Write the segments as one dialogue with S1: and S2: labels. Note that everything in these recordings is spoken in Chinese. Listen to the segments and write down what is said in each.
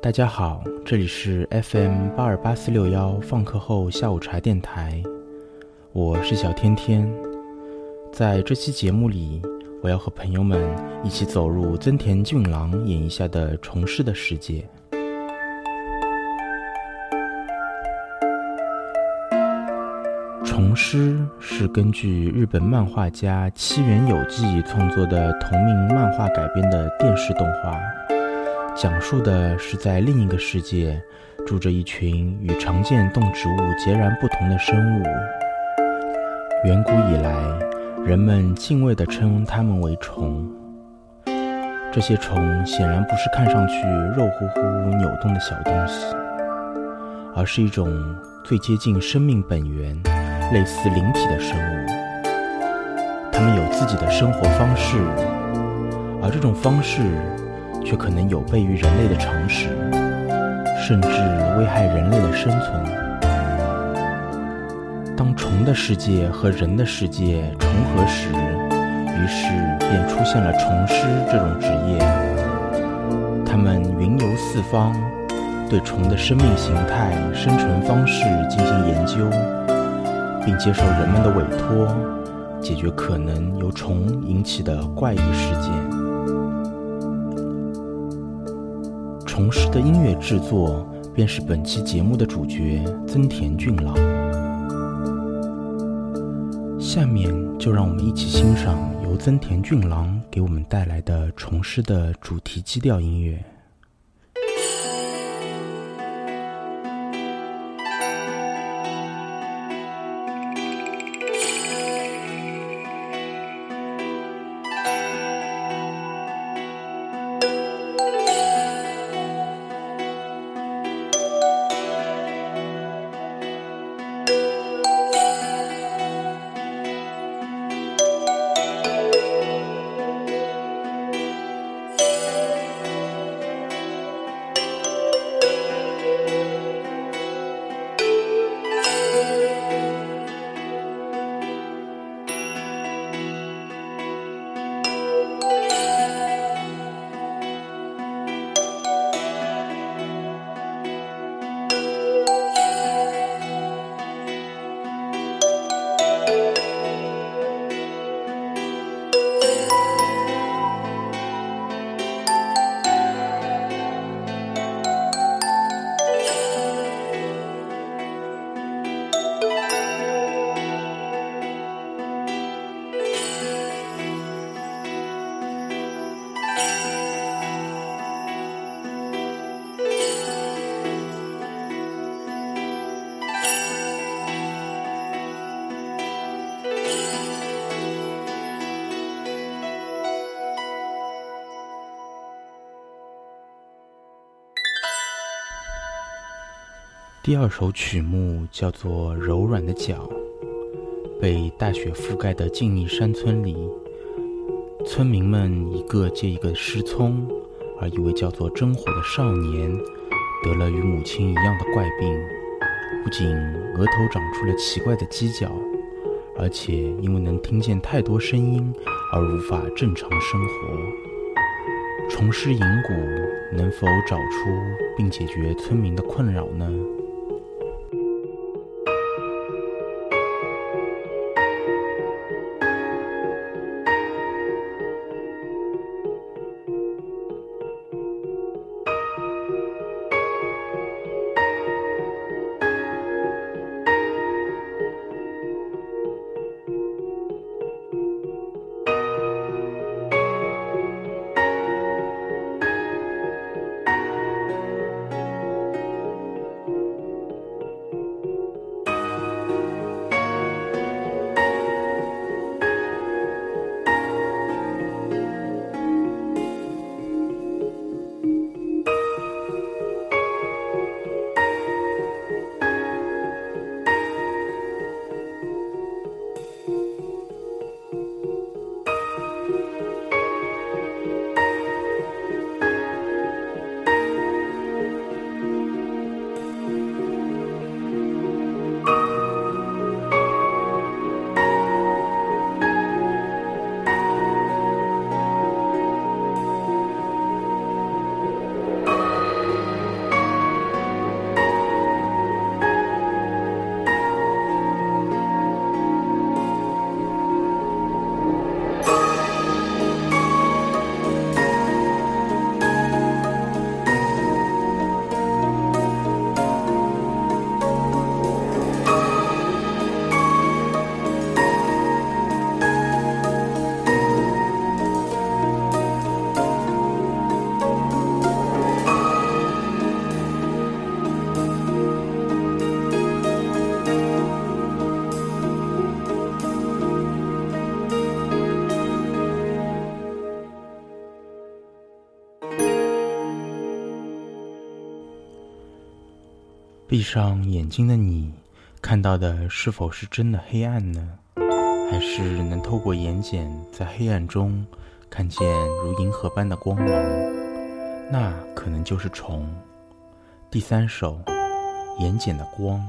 S1: 大家好，这里是 FM 八二八四六幺放课后下午茶电台，我是小天天。在这期节目里，我要和朋友们一起走入增田俊郎演绎下的虫师的世界。虫师是根据日本漫画家七原有纪创作的同名漫画改编的电视动画。讲述的是在另一个世界，住着一群与常见动植物截然不同的生物。远古以来，人们敬畏地称它们为虫。这些虫显然不是看上去肉乎乎、扭动的小东西，而是一种最接近生命本源、类似灵体的生物。它们有自己的生活方式，而这种方式。却可能有悖于人类的常识，甚至危害人类的生存。当虫的世界和人的世界重合时，于是便出现了虫师这种职业。他们云游四方，对虫的生命形态、生存方式进行研究，并接受人们的委托，解决可能由虫引起的怪异事件。重师的音乐制作，便是本期节目的主角增田俊郎。下面就让我们一起欣赏由增田俊郎给我们带来的重师的主题基调音乐。第二首曲目叫做《柔软的脚》。被大雪覆盖的静谧山村里，村民们一个接一个失聪，而一位叫做真火的少年得了与母亲一样的怪病，不仅额头长出了奇怪的犄角，而且因为能听见太多声音而无法正常生活。重施银骨能否找出并解决村民的困扰呢？闭上眼睛的你，看到的是否是真的黑暗呢？还是能透过眼睑在黑暗中看见如银河般的光芒？那可能就是虫。第三首，眼睑的光。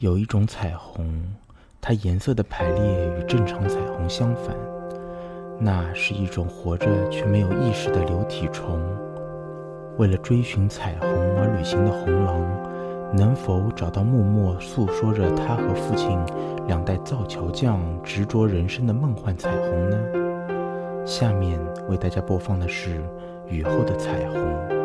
S1: 有一种彩虹，它颜色的排列与正常彩虹相反，那是一种活着却没有意识的流体虫。为了追寻彩虹而旅行的红狼，能否找到默默诉说着他和父亲两代造桥匠执着人生的梦幻彩虹呢？下面为大家播放的是雨后的彩虹。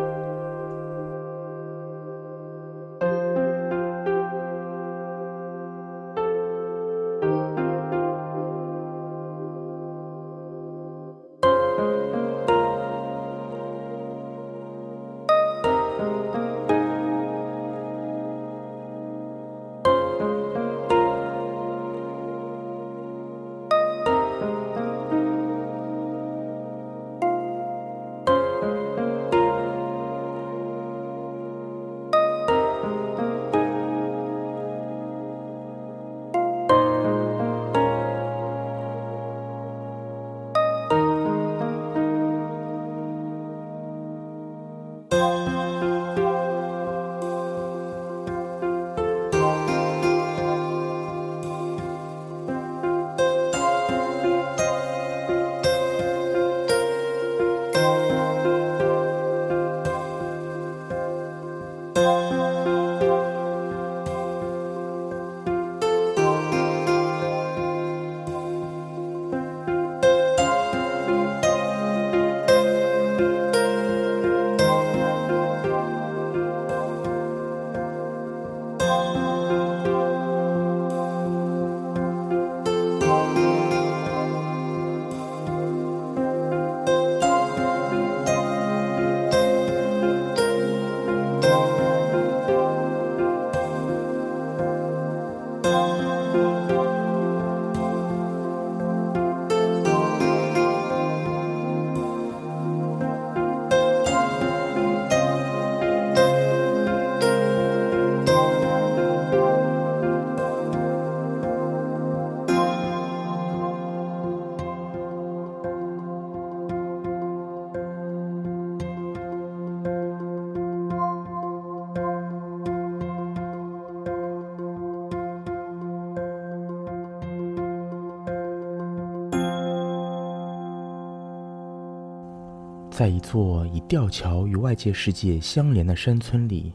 S1: 在一座以吊桥与外界世界相连的山村里，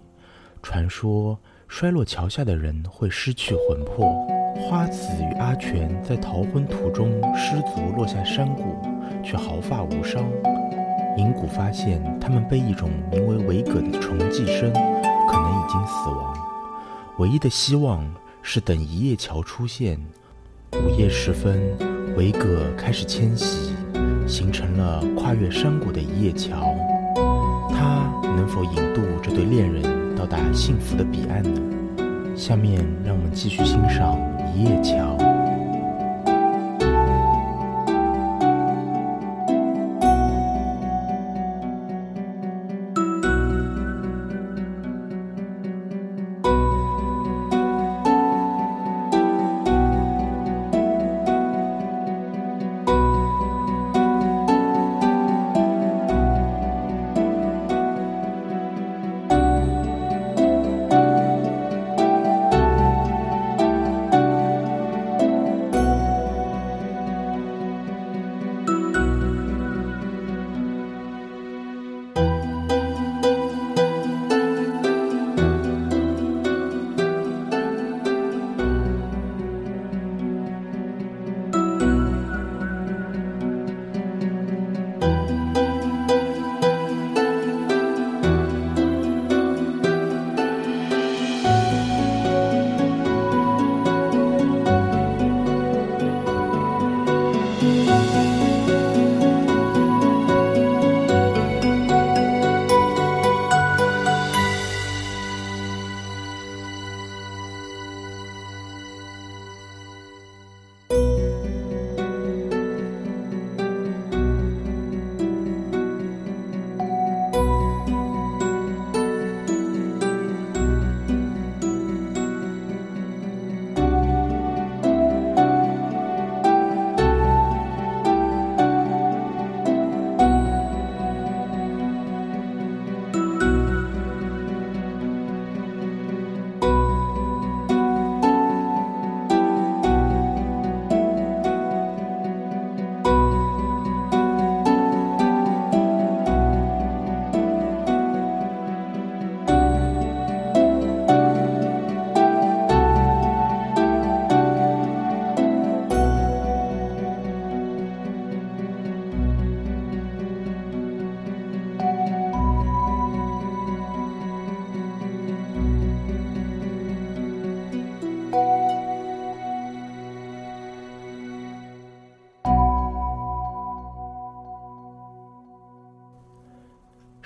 S1: 传说摔落桥下的人会失去魂魄。花子与阿全在逃婚途中失足落下山谷，却毫发无伤。银谷发现他们被一种名为维葛的虫寄生，可能已经死亡。唯一的希望是等一叶桥出现。午夜时分，维葛开始迁徙。形成了跨越山谷的一叶桥，它能否引渡这对恋人到达幸福的彼岸呢？下面让我们继续欣赏一叶桥。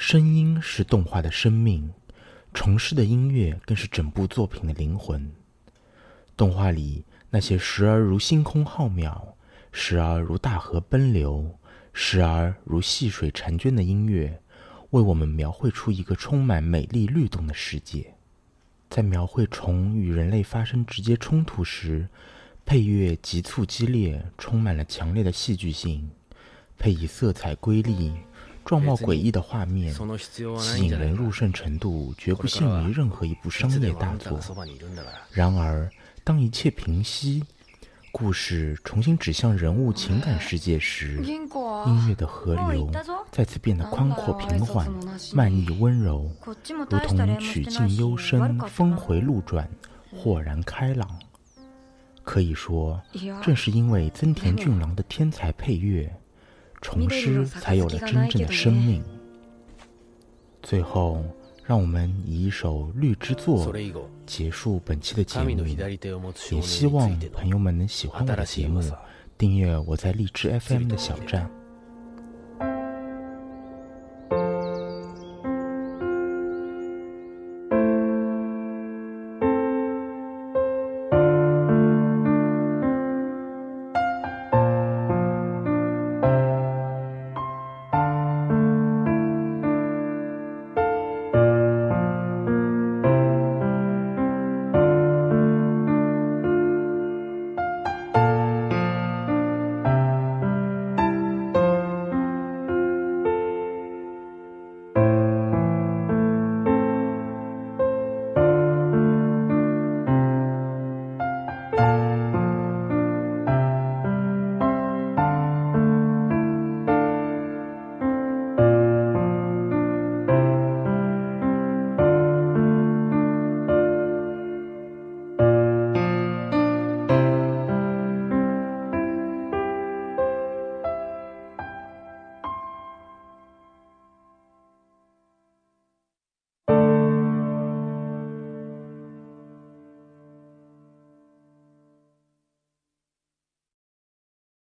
S1: 声音是动画的生命，虫师的音乐更是整部作品的灵魂。动画里那些时而如星空浩渺，时而如大河奔流，时而如细水婵娟的音乐，为我们描绘出一个充满美丽律动的世界。在描绘虫与人类发生直接冲突时，配乐急促激烈，充满了强烈的戏剧性，配以色彩瑰丽。状貌诡异的画面，吸引人入胜程度绝不逊于任何一部商业大作。然而，当一切平息，故事重新指向人物情感世界时，音乐的河流再次变得宽阔平缓、漫溢温柔，如同曲径幽深、峰回路转、豁然开朗。可以说，正是因为增田俊郎的天才配乐。虫师才有了真正的生命。最后，让我们以一首《绿之作》结束本期的节目。也希望朋友们能喜欢我的节目，订阅我在荔枝 FM 的小站。